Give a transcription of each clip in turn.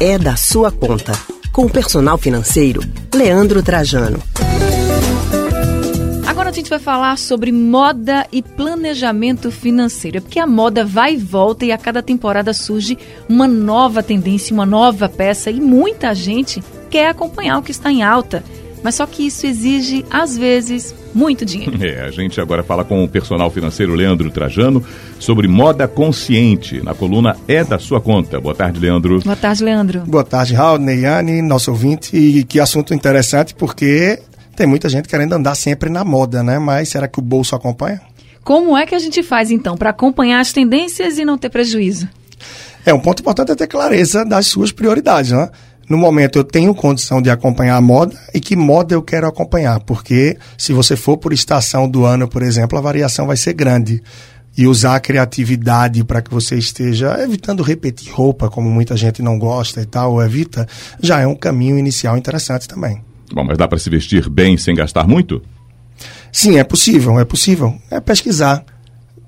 é da sua conta. Com o personal financeiro, Leandro Trajano. Agora a gente vai falar sobre moda e planejamento financeiro. É porque a moda vai e volta e a cada temporada surge uma nova tendência, uma nova peça e muita gente quer acompanhar o que está em alta. Mas só que isso exige, às vezes, muito dinheiro. É, a gente agora fala com o personal financeiro Leandro Trajano sobre moda consciente, na coluna É da Sua Conta. Boa tarde, Leandro. Boa tarde, Leandro. Boa tarde, Raul, Neyane, nosso ouvinte. E que assunto interessante, porque tem muita gente querendo andar sempre na moda, né? Mas será que o bolso acompanha? Como é que a gente faz, então, para acompanhar as tendências e não ter prejuízo? É, um ponto importante é ter clareza das suas prioridades, né? No momento eu tenho condição de acompanhar a moda e que moda eu quero acompanhar, porque se você for por estação do ano, por exemplo, a variação vai ser grande. E usar a criatividade para que você esteja evitando repetir roupa, como muita gente não gosta e tal, ou evita, já é um caminho inicial interessante também. Bom, mas dá para se vestir bem sem gastar muito? Sim, é possível, é possível. É pesquisar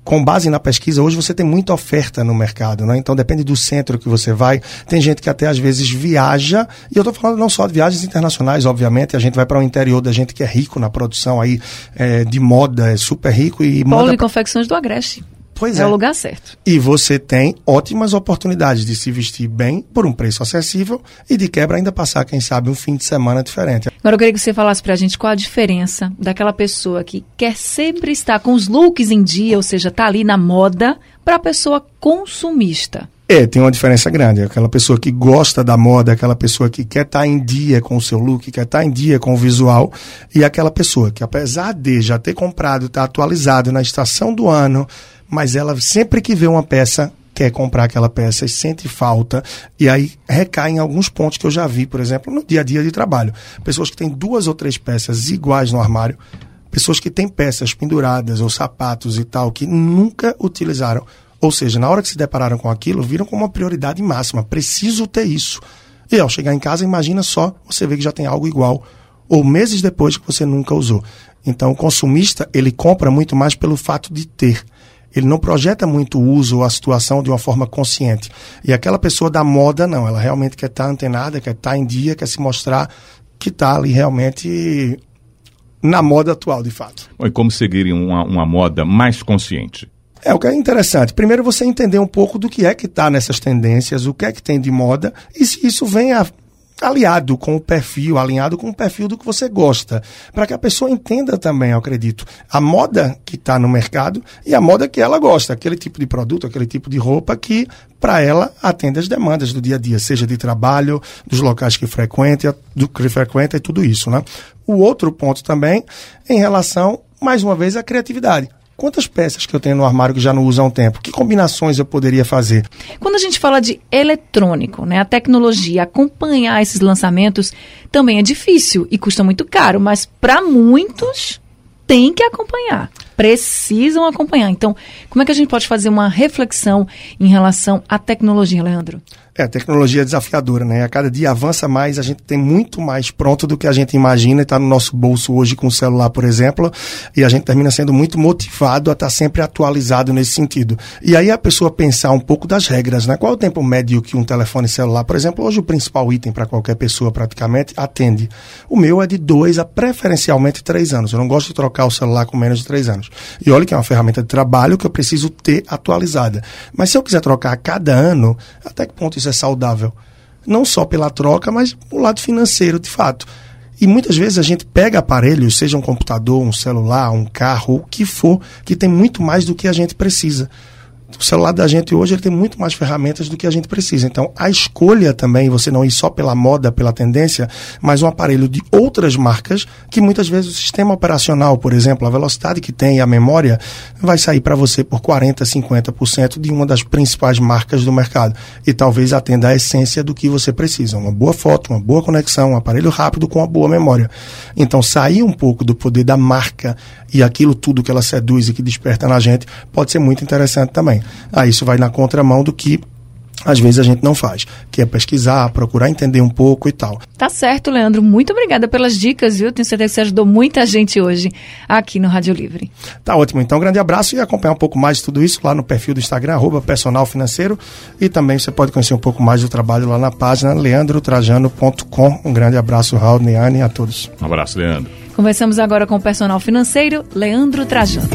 com base na pesquisa, hoje você tem muita oferta no mercado, né? Então depende do centro que você vai. Tem gente que até às vezes viaja, e eu estou falando não só de viagens internacionais, obviamente, a gente vai para o interior da gente que é rico na produção aí é, de moda, é super rico e moda... e confecções do Agreste. Pois é. é. o lugar certo. E você tem ótimas oportunidades de se vestir bem por um preço acessível e de quebra ainda passar, quem sabe, um fim de semana diferente. Agora eu queria que você falasse pra gente qual a diferença daquela pessoa que quer sempre estar com os looks em dia, ou seja, tá ali na moda, para a pessoa consumista. É, tem uma diferença grande. Aquela pessoa que gosta da moda, aquela pessoa que quer estar em dia com o seu look, quer estar em dia com o visual, e aquela pessoa que, apesar de já ter comprado, estar tá atualizado na estação do ano, mas ela sempre que vê uma peça quer comprar aquela peça e sente falta, e aí recai em alguns pontos que eu já vi, por exemplo, no dia a dia de trabalho. Pessoas que têm duas ou três peças iguais no armário, pessoas que têm peças penduradas ou sapatos e tal, que nunca utilizaram. Ou seja, na hora que se depararam com aquilo, viram como uma prioridade máxima. Preciso ter isso. E ao chegar em casa, imagina só, você vê que já tem algo igual, ou meses depois que você nunca usou. Então, o consumista, ele compra muito mais pelo fato de ter ele não projeta muito o uso ou a situação de uma forma consciente. E aquela pessoa da moda, não, ela realmente quer estar antenada, quer estar em dia, quer se mostrar que está ali realmente na moda atual, de fato. E como seguir uma, uma moda mais consciente? É, o que é interessante. Primeiro você entender um pouco do que é que está nessas tendências, o que é que tem de moda, e se isso vem a aliado com o perfil, alinhado com o perfil do que você gosta, para que a pessoa entenda também, eu acredito, a moda que está no mercado e a moda que ela gosta, aquele tipo de produto, aquele tipo de roupa que para ela atende as demandas do dia a dia, seja de trabalho, dos locais que frequenta, do que frequenta e tudo isso, né? O outro ponto também em relação mais uma vez à criatividade. Quantas peças que eu tenho no armário que já não uso há um tempo? Que combinações eu poderia fazer? Quando a gente fala de eletrônico, né, a tecnologia, acompanhar esses lançamentos também é difícil e custa muito caro, mas para muitos tem que acompanhar, precisam acompanhar. Então, como é que a gente pode fazer uma reflexão em relação à tecnologia, Leandro? É, a tecnologia é desafiadora, né? A cada dia avança mais, a gente tem muito mais pronto do que a gente imagina, está no nosso bolso hoje com o celular, por exemplo, e a gente termina sendo muito motivado a estar tá sempre atualizado nesse sentido. E aí a pessoa pensar um pouco das regras, né? Qual é o tempo médio que um telefone celular, por exemplo, hoje o principal item para qualquer pessoa praticamente atende. O meu é de dois a preferencialmente três anos. Eu não gosto de trocar o celular com menos de três anos. E olha que é uma ferramenta de trabalho que eu preciso ter atualizada. Mas se eu quiser trocar a cada ano, até que ponto isso é saudável. Não só pela troca, mas o lado financeiro, de fato. E muitas vezes a gente pega aparelhos, seja um computador, um celular, um carro, o que for, que tem muito mais do que a gente precisa o celular da gente hoje ele tem muito mais ferramentas do que a gente precisa. Então, a escolha também, você não ir só pela moda, pela tendência, mas um aparelho de outras marcas, que muitas vezes o sistema operacional, por exemplo, a velocidade que tem a memória, vai sair para você por 40%, 50% de uma das principais marcas do mercado. E talvez atenda a essência do que você precisa. Uma boa foto, uma boa conexão, um aparelho rápido com uma boa memória. Então, sair um pouco do poder da marca e aquilo tudo que ela seduz e que desperta na gente pode ser muito interessante também. Aí isso vai na contramão do que às vezes a gente não faz, que é pesquisar, procurar entender um pouco e tal. Tá certo, Leandro. Muito obrigada pelas dicas, viu? Tenho certeza que você ajudou muita gente hoje aqui no Rádio Livre. Tá ótimo. Então, um grande abraço e acompanhar um pouco mais de tudo isso lá no perfil do Instagram, arroba personal financeiro. E também você pode conhecer um pouco mais do trabalho lá na página leandrotrajano.com. Um grande abraço, Raul, Neane, a todos. Um abraço, Leandro. Conversamos agora com o personal financeiro Leandro Trajano.